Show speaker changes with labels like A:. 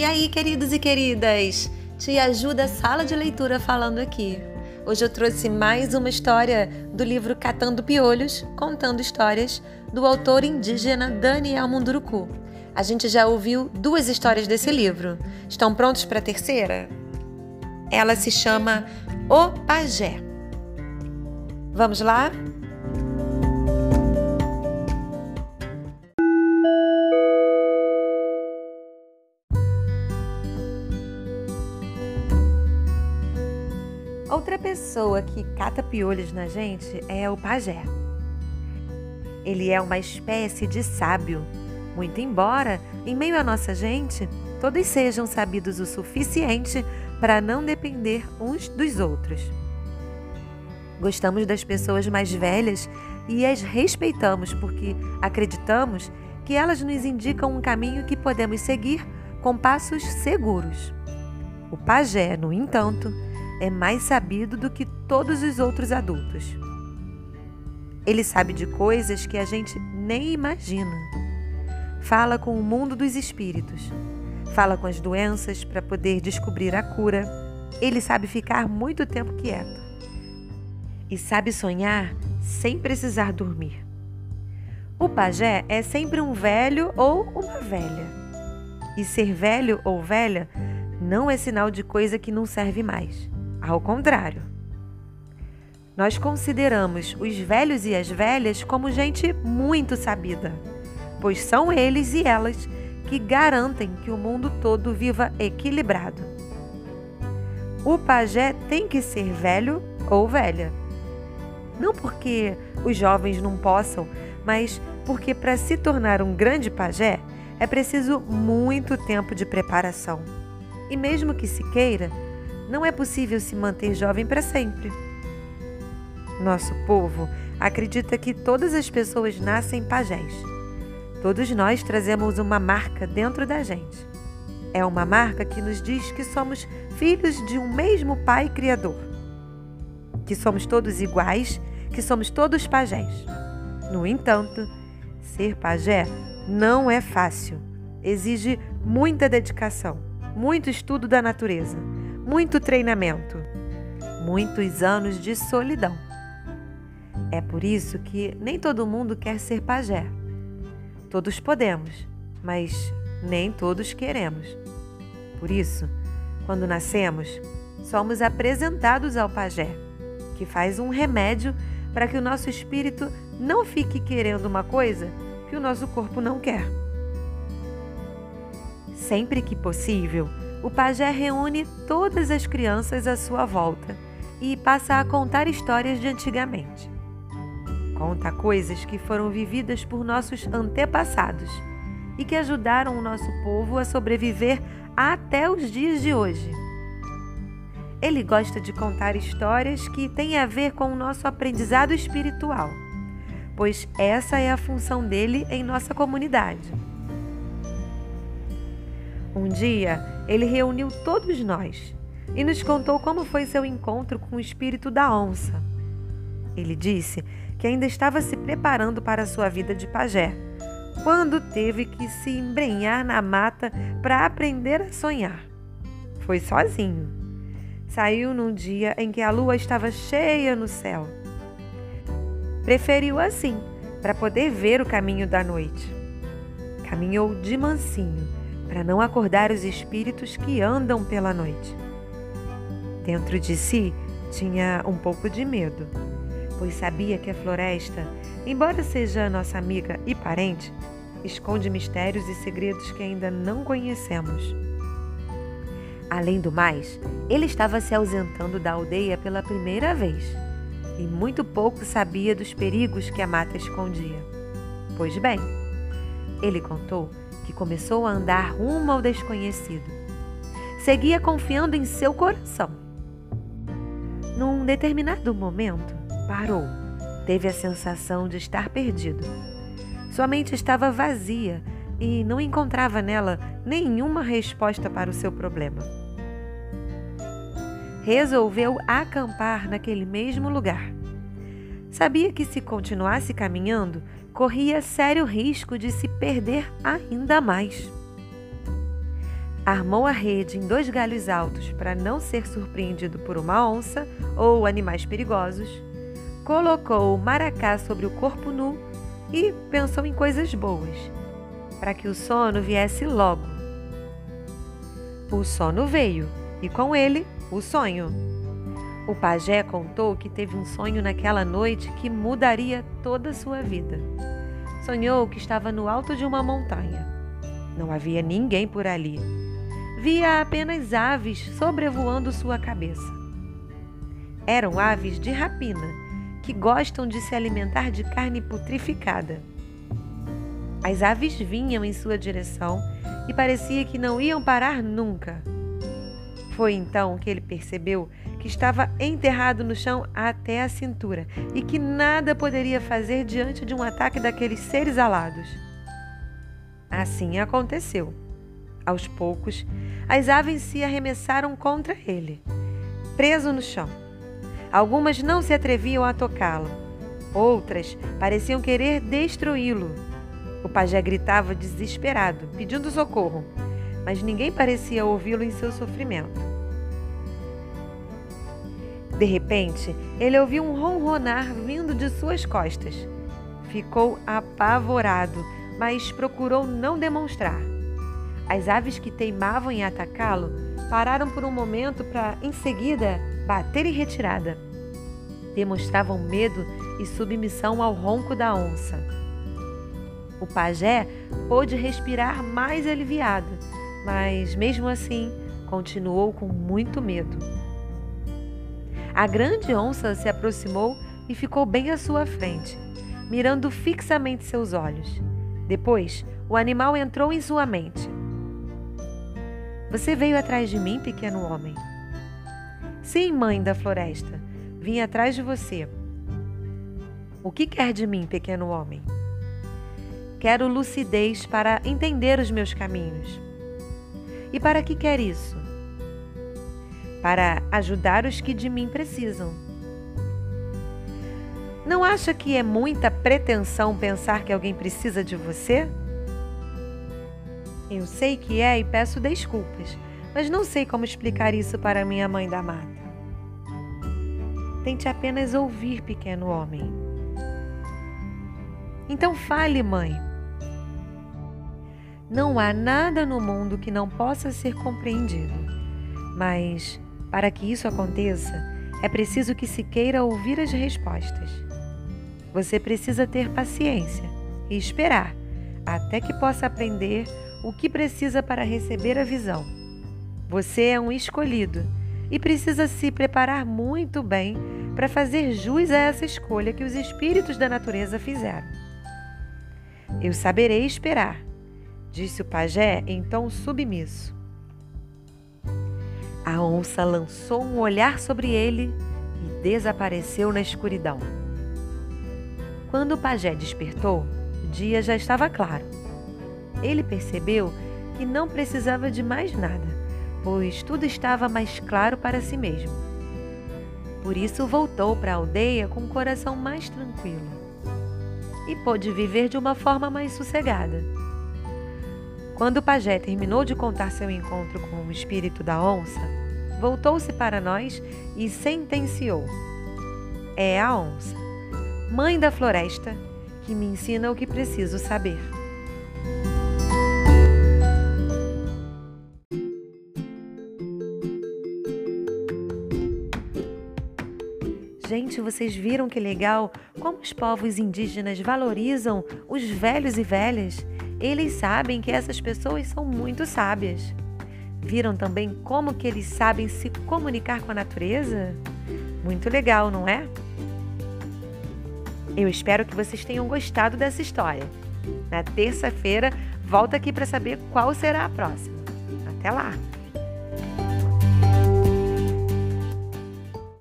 A: E aí, queridos e queridas? Te ajuda a sala de leitura falando aqui. Hoje eu trouxe mais uma história do livro Catando Piolhos, contando histórias do autor indígena Daniel Munduruku. A gente já ouviu duas histórias desse livro. Estão prontos para a terceira? Ela se chama O Pajé. Vamos lá? Outra pessoa que cata piolhos na gente é o pajé. Ele é uma espécie de sábio, muito embora, em meio à nossa gente, todos sejam sabidos o suficiente para não depender uns dos outros. Gostamos das pessoas mais velhas e as respeitamos porque acreditamos que elas nos indicam um caminho que podemos seguir com passos seguros. O pajé, no entanto, é mais sabido do que todos os outros adultos. Ele sabe de coisas que a gente nem imagina. Fala com o mundo dos espíritos. Fala com as doenças para poder descobrir a cura. Ele sabe ficar muito tempo quieto. E sabe sonhar sem precisar dormir. O pajé é sempre um velho ou uma velha. E ser velho ou velha não é sinal de coisa que não serve mais. Ao contrário. Nós consideramos os velhos e as velhas como gente muito sabida, pois são eles e elas que garantem que o mundo todo viva equilibrado. O pajé tem que ser velho ou velha. Não porque os jovens não possam, mas porque para se tornar um grande pajé é preciso muito tempo de preparação. E mesmo que se queira, não é possível se manter jovem para sempre. Nosso povo acredita que todas as pessoas nascem pajés. Todos nós trazemos uma marca dentro da gente. É uma marca que nos diz que somos filhos de um mesmo Pai Criador. Que somos todos iguais, que somos todos pajés. No entanto, ser pajé não é fácil. Exige muita dedicação, muito estudo da natureza muito treinamento, muitos anos de solidão. É por isso que nem todo mundo quer ser pajé. Todos podemos, mas nem todos queremos. Por isso, quando nascemos, somos apresentados ao pajé, que faz um remédio para que o nosso espírito não fique querendo uma coisa que o nosso corpo não quer. Sempre que possível, o pajé reúne todas as crianças à sua volta e passa a contar histórias de antigamente. Conta coisas que foram vividas por nossos antepassados e que ajudaram o nosso povo a sobreviver até os dias de hoje. Ele gosta de contar histórias que têm a ver com o nosso aprendizado espiritual, pois essa é a função dele em nossa comunidade. Um dia, ele reuniu todos nós e nos contou como foi seu encontro com o espírito da onça. Ele disse que ainda estava se preparando para sua vida de pajé, quando teve que se embrenhar na mata para aprender a sonhar. Foi sozinho. Saiu num dia em que a lua estava cheia no céu. Preferiu assim, para poder ver o caminho da noite. Caminhou de mansinho para não acordar os espíritos que andam pela noite. Dentro de si tinha um pouco de medo, pois sabia que a floresta, embora seja nossa amiga e parente, esconde mistérios e segredos que ainda não conhecemos. Além do mais, ele estava se ausentando da aldeia pela primeira vez e muito pouco sabia dos perigos que a mata escondia. Pois bem, ele contou que começou a andar rumo ao desconhecido. Seguia confiando em seu coração. Num determinado momento, parou. Teve a sensação de estar perdido. Sua mente estava vazia e não encontrava nela nenhuma resposta para o seu problema. Resolveu acampar naquele mesmo lugar. Sabia que se continuasse caminhando, corria sério risco de se perder ainda mais. armou a rede em dois galhos altos para não ser surpreendido por uma onça ou animais perigosos, colocou o maracá sobre o corpo nu e pensou em coisas boas, para que o sono viesse logo. O sono veio e com ele o sonho. O pajé contou que teve um sonho naquela noite que mudaria toda a sua vida. Sonhou que estava no alto de uma montanha. Não havia ninguém por ali. Via apenas aves sobrevoando sua cabeça. Eram aves de rapina que gostam de se alimentar de carne putrificada. As aves vinham em sua direção e parecia que não iam parar nunca. Foi então que ele percebeu que estava enterrado no chão até a cintura e que nada poderia fazer diante de um ataque daqueles seres alados. Assim aconteceu. Aos poucos, as aves se arremessaram contra ele, preso no chão. Algumas não se atreviam a tocá-lo, outras pareciam querer destruí-lo. O pajé gritava desesperado, pedindo socorro, mas ninguém parecia ouvi-lo em seu sofrimento. De repente, ele ouviu um ronronar vindo de suas costas. Ficou apavorado, mas procurou não demonstrar. As aves que teimavam em atacá-lo pararam por um momento para, em seguida, bater em retirada. Demonstravam medo e submissão ao ronco da onça. O pajé pôde respirar mais aliviado, mas mesmo assim continuou com muito medo. A grande onça se aproximou e ficou bem à sua frente, mirando fixamente seus olhos. Depois, o animal entrou em sua mente. Você veio atrás de mim, pequeno homem? Sim, mãe da floresta, vim atrás de você. O que quer de mim, pequeno homem? Quero lucidez para entender os meus caminhos. E para que quer isso? Para ajudar os que de mim precisam. Não acha que é muita pretensão pensar que alguém precisa de você? Eu sei que é e peço desculpas, mas não sei como explicar isso para minha mãe da mata. Tente apenas ouvir, pequeno homem. Então fale, mãe. Não há nada no mundo que não possa ser compreendido, mas para que isso aconteça, é preciso que se queira ouvir as respostas. Você precisa ter paciência e esperar até que possa aprender o que precisa para receber a visão. Você é um escolhido e precisa se preparar muito bem para fazer jus a essa escolha que os espíritos da natureza fizeram. Eu saberei esperar, disse o pajé em tom submisso. A onça lançou um olhar sobre ele e desapareceu na escuridão. Quando o pajé despertou, o dia já estava claro. Ele percebeu que não precisava de mais nada, pois tudo estava mais claro para si mesmo. Por isso voltou para a aldeia com o coração mais tranquilo e pôde viver de uma forma mais sossegada. Quando o pajé terminou de contar seu encontro com o espírito da onça, voltou-se para nós e sentenciou: É a onça, mãe da floresta, que me ensina o que preciso saber. Gente, vocês viram que legal como os povos indígenas valorizam os velhos e velhas? Eles sabem que essas pessoas são muito sábias. Viram também como que eles sabem se comunicar com a natureza? Muito legal, não é? Eu espero que vocês tenham gostado dessa história. Na terça-feira, volta aqui para saber qual será a próxima. Até lá!